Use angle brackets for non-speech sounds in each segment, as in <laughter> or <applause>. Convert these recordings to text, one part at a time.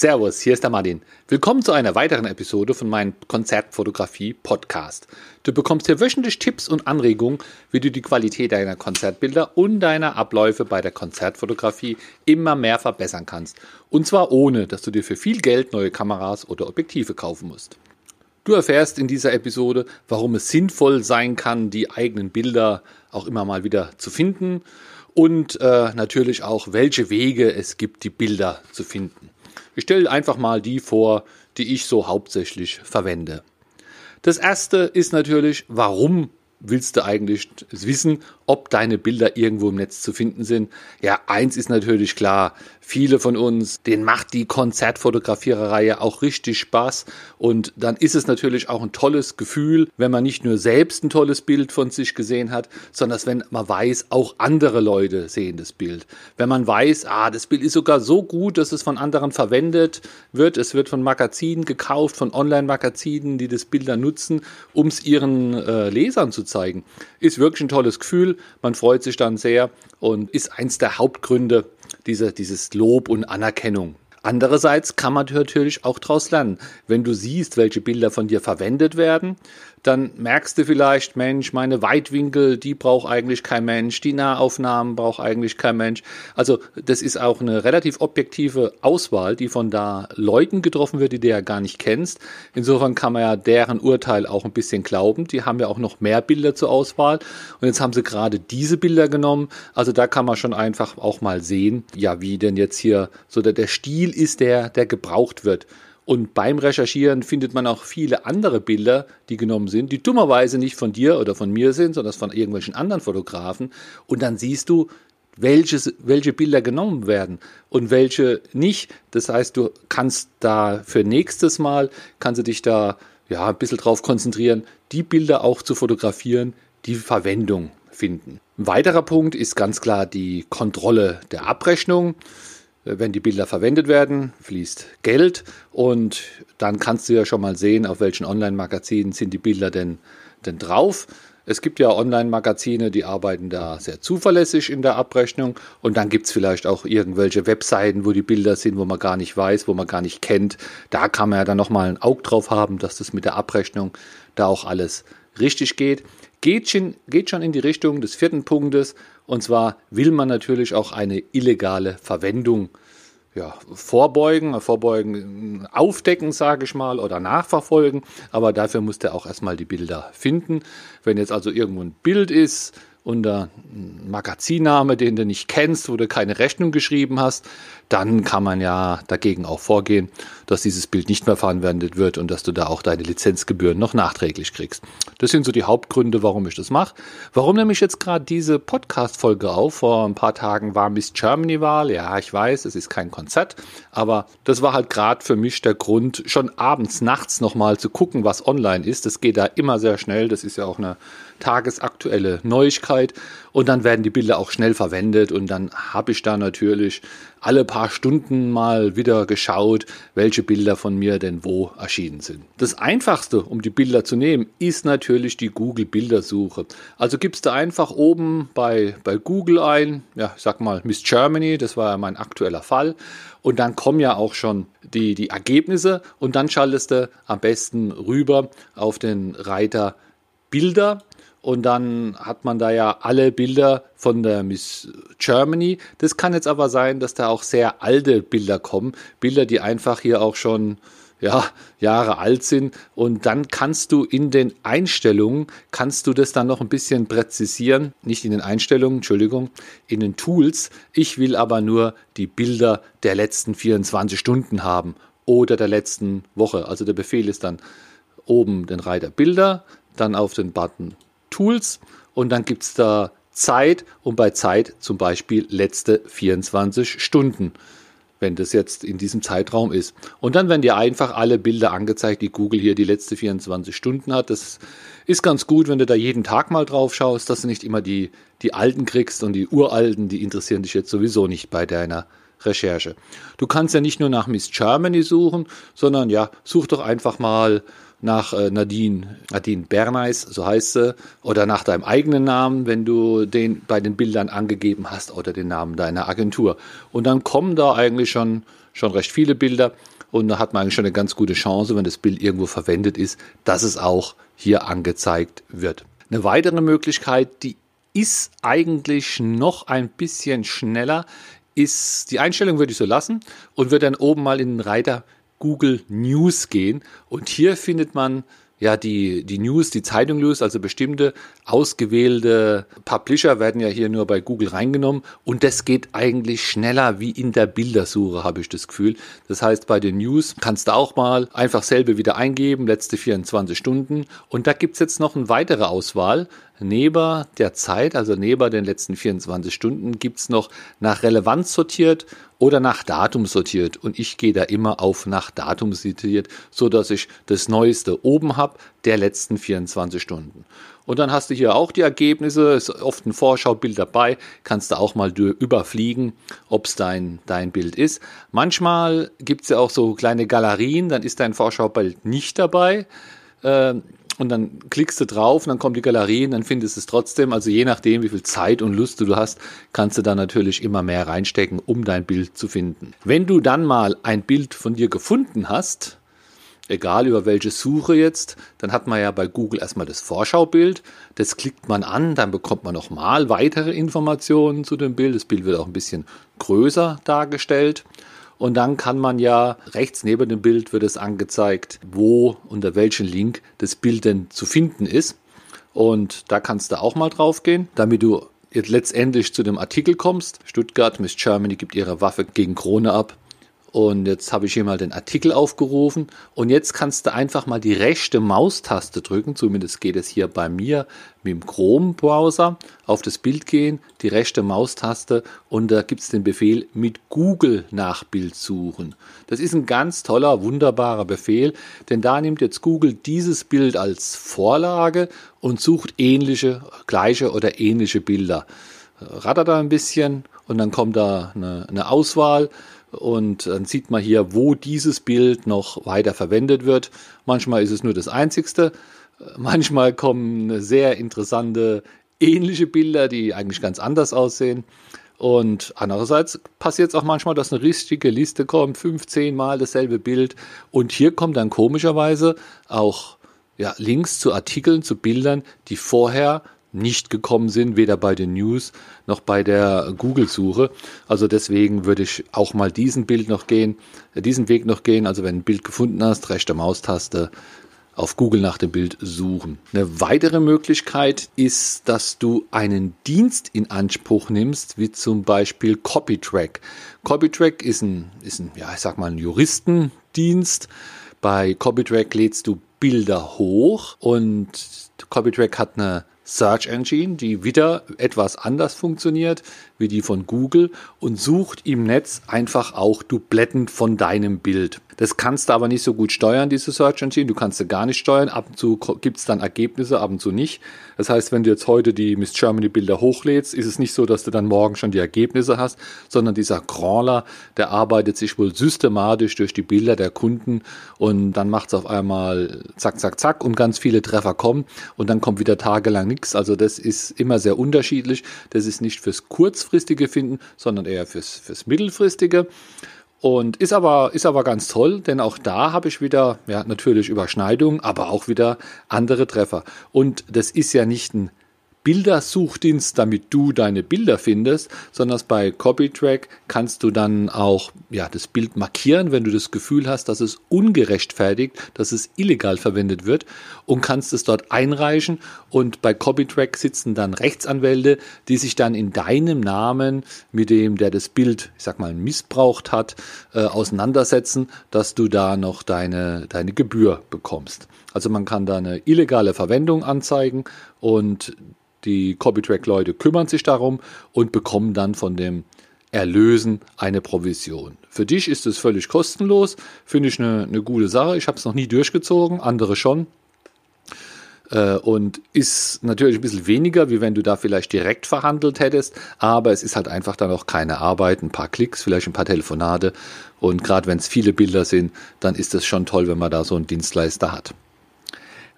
Servus, hier ist der Martin. Willkommen zu einer weiteren Episode von meinem Konzertfotografie Podcast. Du bekommst hier wöchentlich Tipps und Anregungen, wie du die Qualität deiner Konzertbilder und deiner Abläufe bei der Konzertfotografie immer mehr verbessern kannst. Und zwar ohne, dass du dir für viel Geld neue Kameras oder Objektive kaufen musst. Du erfährst in dieser Episode, warum es sinnvoll sein kann, die eigenen Bilder auch immer mal wieder zu finden und äh, natürlich auch, welche Wege es gibt, die Bilder zu finden. Ich stelle einfach mal die vor, die ich so hauptsächlich verwende. Das erste ist natürlich, warum willst du eigentlich wissen, ob deine Bilder irgendwo im Netz zu finden sind? Ja, eins ist natürlich klar, viele von uns, denen macht die Konzertfotografiererei auch richtig Spaß und dann ist es natürlich auch ein tolles Gefühl, wenn man nicht nur selbst ein tolles Bild von sich gesehen hat, sondern wenn man weiß, auch andere Leute sehen das Bild. Wenn man weiß, ah, das Bild ist sogar so gut, dass es von anderen verwendet wird, es wird von Magazinen gekauft, von Online-Magazinen, die das Bild dann nutzen, um es ihren äh, Lesern zu zeigen, ist wirklich ein tolles Gefühl. Man freut sich dann sehr und ist eins der Hauptgründe dieser, dieses Lob und Anerkennung. Andererseits kann man natürlich auch daraus lernen. Wenn du siehst, welche Bilder von dir verwendet werden, dann merkst du vielleicht, Mensch, meine Weitwinkel, die braucht eigentlich kein Mensch, die Nahaufnahmen braucht eigentlich kein Mensch. Also das ist auch eine relativ objektive Auswahl, die von da Leuten getroffen wird, die du ja gar nicht kennst. Insofern kann man ja deren Urteil auch ein bisschen glauben. Die haben ja auch noch mehr Bilder zur Auswahl und jetzt haben sie gerade diese Bilder genommen. Also da kann man schon einfach auch mal sehen, ja, wie denn jetzt hier so der, der Stil ist, der, der gebraucht wird. Und beim Recherchieren findet man auch viele andere Bilder, die genommen sind, die dummerweise nicht von dir oder von mir sind, sondern von irgendwelchen anderen Fotografen. Und dann siehst du, welches, welche Bilder genommen werden und welche nicht. Das heißt, du kannst da für nächstes Mal, kannst du dich da ja, ein bisschen drauf konzentrieren, die Bilder auch zu fotografieren, die Verwendung finden. Ein weiterer Punkt ist ganz klar die Kontrolle der Abrechnung. Äh, wenn die Bilder verwendet werden, fließt Geld und dann kannst du ja schon mal sehen, auf welchen Online-Magazinen sind die Bilder denn, denn drauf. Es gibt ja Online-Magazine, die arbeiten da sehr zuverlässig in der Abrechnung und dann gibt es vielleicht auch irgendwelche Webseiten, wo die Bilder sind, wo man gar nicht weiß, wo man gar nicht kennt. Da kann man ja dann nochmal ein Auge drauf haben, dass das mit der Abrechnung da auch alles richtig geht. Geht schon, geht schon in die Richtung des vierten Punktes und zwar will man natürlich auch eine illegale Verwendung ja, vorbeugen, vorbeugen, aufdecken, sage ich mal, oder nachverfolgen. Aber dafür muss der auch erstmal die Bilder finden. Wenn jetzt also irgendwo ein Bild ist, unter einem Magazinname, den du nicht kennst, wo du keine Rechnung geschrieben hast, dann kann man ja dagegen auch vorgehen, dass dieses Bild nicht mehr verwendet wird und dass du da auch deine Lizenzgebühren noch nachträglich kriegst. Das sind so die Hauptgründe, warum ich das mache. Warum nehme ich jetzt gerade diese Podcast-Folge auf? Vor ein paar Tagen war Miss Germany-Wahl. Ja, ich weiß, es ist kein Konzert, aber das war halt gerade für mich der Grund, schon abends, nachts nochmal zu gucken, was online ist. Das geht da immer sehr schnell. Das ist ja auch eine tagesaktuelle Neuigkeit und dann werden die Bilder auch schnell verwendet. Und dann habe ich da natürlich alle paar Stunden mal wieder geschaut, welche Bilder von mir denn wo erschienen sind. Das einfachste, um die Bilder zu nehmen, ist natürlich die Google Bildersuche. Also gibst du einfach oben bei, bei Google ein, ja, ich sag mal Miss Germany, das war ja mein aktueller Fall. Und dann kommen ja auch schon die, die Ergebnisse. Und dann schaltest du am besten rüber auf den Reiter Bilder und dann hat man da ja alle Bilder von der Miss Germany. Das kann jetzt aber sein, dass da auch sehr alte Bilder kommen. Bilder, die einfach hier auch schon ja, Jahre alt sind. Und dann kannst du in den Einstellungen, kannst du das dann noch ein bisschen präzisieren. Nicht in den Einstellungen, Entschuldigung, in den Tools. Ich will aber nur die Bilder der letzten 24 Stunden haben oder der letzten Woche. Also der Befehl ist dann oben den Reiter Bilder, dann auf den Button Tools und dann gibt es da Zeit und bei Zeit zum Beispiel letzte 24 Stunden, wenn das jetzt in diesem Zeitraum ist. Und dann werden dir einfach alle Bilder angezeigt, die Google hier die letzte 24 Stunden hat. Das ist ganz gut, wenn du da jeden Tag mal drauf schaust, dass du nicht immer die, die alten kriegst und die uralten, die interessieren dich jetzt sowieso nicht bei deiner Recherche. Du kannst ja nicht nur nach Miss Germany suchen, sondern ja, such doch einfach mal nach äh, Nadine, Nadine Berneis, so heißt sie, oder nach deinem eigenen Namen, wenn du den bei den Bildern angegeben hast oder den Namen deiner Agentur. Und dann kommen da eigentlich schon schon recht viele Bilder und da hat man eigentlich schon eine ganz gute Chance, wenn das Bild irgendwo verwendet ist, dass es auch hier angezeigt wird. Eine weitere Möglichkeit, die ist eigentlich noch ein bisschen schneller, ist die Einstellung würde ich so lassen und würde dann oben mal in den Reiter Google News gehen und hier findet man ja, die, die News, die Zeitung News, also bestimmte ausgewählte Publisher werden ja hier nur bei Google reingenommen und das geht eigentlich schneller wie in der Bildersuche, habe ich das Gefühl. Das heißt, bei den News kannst du auch mal einfach selber wieder eingeben, letzte 24 Stunden und da gibt's jetzt noch eine weitere Auswahl. Neben der Zeit, also neben den letzten 24 Stunden, gibt's noch nach Relevanz sortiert oder nach Datum sortiert. Und ich gehe da immer auf nach Datum sortiert, so dass ich das Neueste oben habe der letzten 24 Stunden. Und dann hast du hier auch die Ergebnisse, ist oft ein Vorschaubild dabei, kannst du auch mal überfliegen, ob es dein, dein Bild ist. Manchmal gibt es ja auch so kleine Galerien, dann ist dein Vorschaubild nicht dabei. Ähm, und dann klickst du drauf und dann kommt die Galerie und dann findest du es trotzdem. Also je nachdem, wie viel Zeit und Lust du hast, kannst du da natürlich immer mehr reinstecken, um dein Bild zu finden. Wenn du dann mal ein Bild von dir gefunden hast, egal über welche Suche jetzt, dann hat man ja bei Google erstmal das Vorschaubild. Das klickt man an, dann bekommt man nochmal weitere Informationen zu dem Bild. Das Bild wird auch ein bisschen größer dargestellt. Und dann kann man ja rechts neben dem Bild wird es angezeigt, wo unter welchem Link das Bild denn zu finden ist. Und da kannst du auch mal drauf gehen, damit du jetzt letztendlich zu dem Artikel kommst. Stuttgart, Miss Germany gibt ihre Waffe gegen Krone ab. Und jetzt habe ich hier mal den Artikel aufgerufen. Und jetzt kannst du einfach mal die rechte Maustaste drücken. Zumindest geht es hier bei mir mit dem Chrome-Browser. Auf das Bild gehen, die rechte Maustaste und da gibt es den Befehl mit Google nach Bild suchen. Das ist ein ganz toller, wunderbarer Befehl, denn da nimmt jetzt Google dieses Bild als Vorlage und sucht ähnliche, gleiche oder ähnliche Bilder. Rattert da ein bisschen und dann kommt da eine, eine Auswahl und dann sieht man hier, wo dieses Bild noch weiter verwendet wird. Manchmal ist es nur das einzigste. Manchmal kommen sehr interessante ähnliche Bilder, die eigentlich ganz anders aussehen. Und andererseits passiert es auch manchmal, dass eine richtige Liste kommt, 15 Mal dasselbe Bild. Und hier kommt dann komischerweise auch ja, Links zu Artikeln, zu Bildern, die vorher nicht gekommen sind, weder bei den News noch bei der Google-Suche. Also deswegen würde ich auch mal diesen Bild noch gehen, äh, diesen Weg noch gehen. Also wenn du ein Bild gefunden hast, rechte Maustaste auf Google nach dem Bild suchen. Eine weitere Möglichkeit ist, dass du einen Dienst in Anspruch nimmst, wie zum Beispiel CopyTrack. CopyTrack ist ein, ist ein, ja, ich sag mal, ein Juristendienst. Bei CopyTrack lädst du Bilder hoch und CopyTrack hat eine Search Engine, die wieder etwas anders funktioniert wie die von Google und sucht im Netz einfach auch Dubletten von deinem Bild. Das kannst du aber nicht so gut steuern, diese Search Engine. Du kannst sie gar nicht steuern. Ab und zu gibt es dann Ergebnisse, ab und zu nicht. Das heißt, wenn du jetzt heute die Miss Germany Bilder hochlädst, ist es nicht so, dass du dann morgen schon die Ergebnisse hast, sondern dieser Crawler, der arbeitet sich wohl systematisch durch die Bilder der Kunden und dann macht es auf einmal zack, zack, zack und ganz viele Treffer kommen und dann kommt wieder tagelang nichts. Also das ist immer sehr unterschiedlich. Das ist nicht fürs kurzfristige Finden, sondern eher fürs, fürs mittelfristige. Und ist aber, ist aber ganz toll, denn auch da habe ich wieder, ja, natürlich Überschneidungen, aber auch wieder andere Treffer. Und das ist ja nicht ein Bildersuchdienst, damit du deine Bilder findest, sondern bei CopyTrack kannst du dann auch ja, das Bild markieren, wenn du das Gefühl hast, dass es ungerechtfertigt, dass es illegal verwendet wird und kannst es dort einreichen und bei CopyTrack sitzen dann Rechtsanwälte, die sich dann in deinem Namen mit dem, der das Bild, ich sag mal, missbraucht hat, äh, auseinandersetzen, dass du da noch deine, deine Gebühr bekommst. Also man kann da eine illegale Verwendung anzeigen und die Copytrack-Leute kümmern sich darum und bekommen dann von dem Erlösen eine Provision. Für dich ist es völlig kostenlos, finde ich eine, eine gute Sache. Ich habe es noch nie durchgezogen, andere schon. Äh, und ist natürlich ein bisschen weniger, wie wenn du da vielleicht direkt verhandelt hättest, aber es ist halt einfach dann auch keine Arbeit, ein paar Klicks, vielleicht ein paar Telefonate. Und gerade wenn es viele Bilder sind, dann ist es schon toll, wenn man da so einen Dienstleister hat.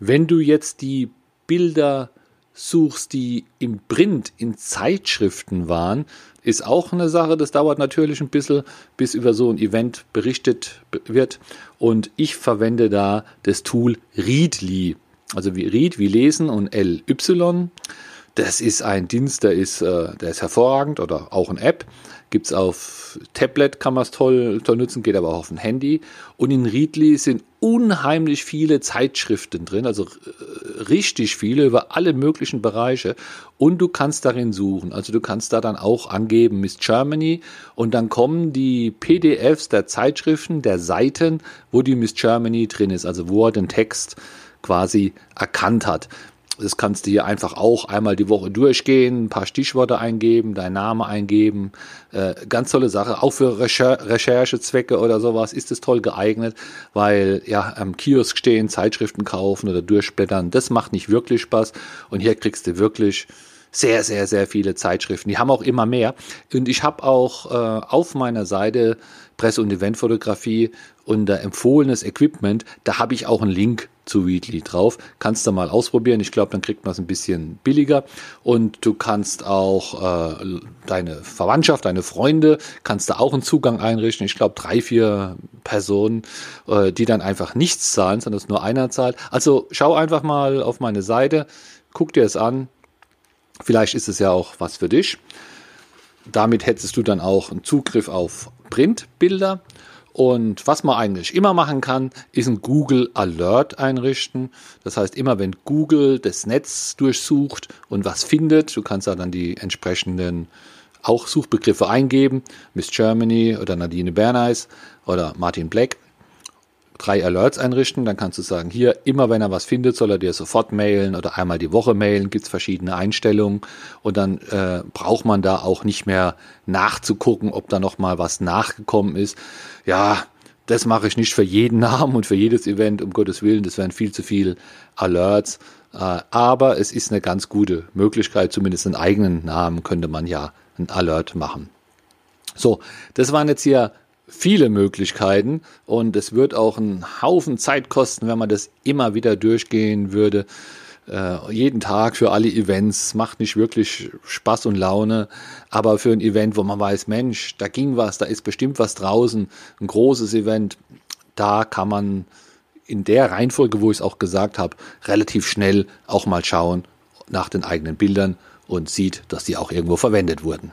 Wenn du jetzt die Bilder suchst, die im Print in Zeitschriften waren, ist auch eine Sache, das dauert natürlich ein bisschen, bis über so ein Event berichtet wird. Und ich verwende da das Tool Readly. Also wie Read, wie lesen und LY. Das ist ein Dienst, der ist, äh, der ist hervorragend oder auch eine App. Gibt es auf Tablet, kann man es toll, toll nutzen, geht aber auch auf ein Handy. Und in Readly sind unheimlich viele Zeitschriften drin, also äh, richtig viele über alle möglichen Bereiche. Und du kannst darin suchen. Also du kannst da dann auch angeben Miss Germany und dann kommen die PDFs der Zeitschriften, der Seiten, wo die Miss Germany drin ist, also wo er den Text quasi erkannt hat. Das kannst du hier einfach auch einmal die Woche durchgehen, ein paar Stichworte eingeben, deinen Namen eingeben. Äh, ganz tolle Sache. Auch für Recher Recherchezwecke oder sowas ist es toll geeignet, weil ja am Kiosk stehen, Zeitschriften kaufen oder durchblättern, das macht nicht wirklich Spaß. Und hier kriegst du wirklich sehr, sehr, sehr viele Zeitschriften. Die haben auch immer mehr. Und ich habe auch äh, auf meiner Seite Presse- und Eventfotografie unter empfohlenes Equipment, da habe ich auch einen Link zu Weedly drauf. Kannst du mal ausprobieren. Ich glaube, dann kriegt man es ein bisschen billiger. Und du kannst auch äh, deine Verwandtschaft, deine Freunde, kannst du auch einen Zugang einrichten. Ich glaube, drei, vier Personen, äh, die dann einfach nichts zahlen, sondern es nur einer zahlt. Also schau einfach mal auf meine Seite, guck dir es an. Vielleicht ist es ja auch was für dich. Damit hättest du dann auch einen Zugriff auf Printbilder und was man eigentlich immer machen kann, ist ein Google Alert einrichten. Das heißt, immer wenn Google das Netz durchsucht und was findet, du kannst da dann die entsprechenden auch Suchbegriffe eingeben, Miss Germany oder Nadine Berneis oder Martin Black drei Alerts einrichten. Dann kannst du sagen, hier, immer wenn er was findet, soll er dir sofort mailen oder einmal die Woche mailen. Gibt es verschiedene Einstellungen. Und dann äh, braucht man da auch nicht mehr nachzugucken, ob da noch mal was nachgekommen ist. Ja, das mache ich nicht für jeden <laughs> Namen und für jedes Event, um Gottes Willen. Das wären viel zu viele Alerts. Äh, aber es ist eine ganz gute Möglichkeit, zumindest einen eigenen Namen könnte man ja ein Alert machen. So, das waren jetzt hier viele Möglichkeiten und es wird auch einen Haufen Zeit kosten, wenn man das immer wieder durchgehen würde. Äh, jeden Tag für alle Events macht nicht wirklich Spaß und Laune, aber für ein Event, wo man weiß, Mensch, da ging was, da ist bestimmt was draußen, ein großes Event, da kann man in der Reihenfolge, wo ich es auch gesagt habe, relativ schnell auch mal schauen nach den eigenen Bildern und sieht, dass die auch irgendwo verwendet wurden.